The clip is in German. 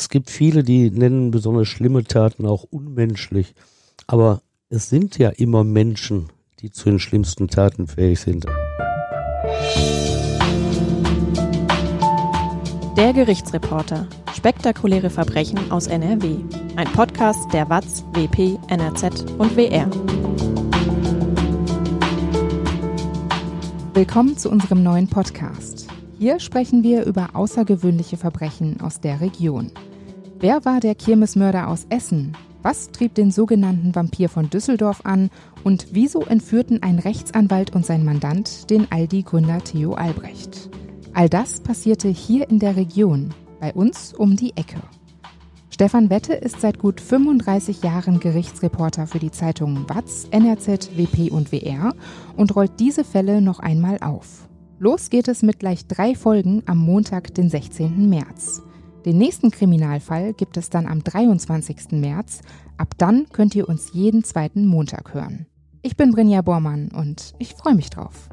Es gibt viele, die nennen besonders schlimme Taten auch unmenschlich. Aber es sind ja immer Menschen, die zu den schlimmsten Taten fähig sind. Der Gerichtsreporter. Spektakuläre Verbrechen aus NRW. Ein Podcast der WAZ, WP, NRZ und WR. Willkommen zu unserem neuen Podcast. Hier sprechen wir über außergewöhnliche Verbrechen aus der Region. Wer war der Kirmesmörder aus Essen? Was trieb den sogenannten Vampir von Düsseldorf an? Und wieso entführten ein Rechtsanwalt und sein Mandant den Aldi-Gründer Theo Albrecht? All das passierte hier in der Region, bei uns um die Ecke. Stefan Wette ist seit gut 35 Jahren Gerichtsreporter für die Zeitungen WAZ, NRZ, WP und WR und rollt diese Fälle noch einmal auf. Los geht es mit gleich drei Folgen am Montag, den 16. März. Den nächsten Kriminalfall gibt es dann am 23. März. Ab dann könnt ihr uns jeden zweiten Montag hören. Ich bin Brinja Bormann und ich freue mich drauf.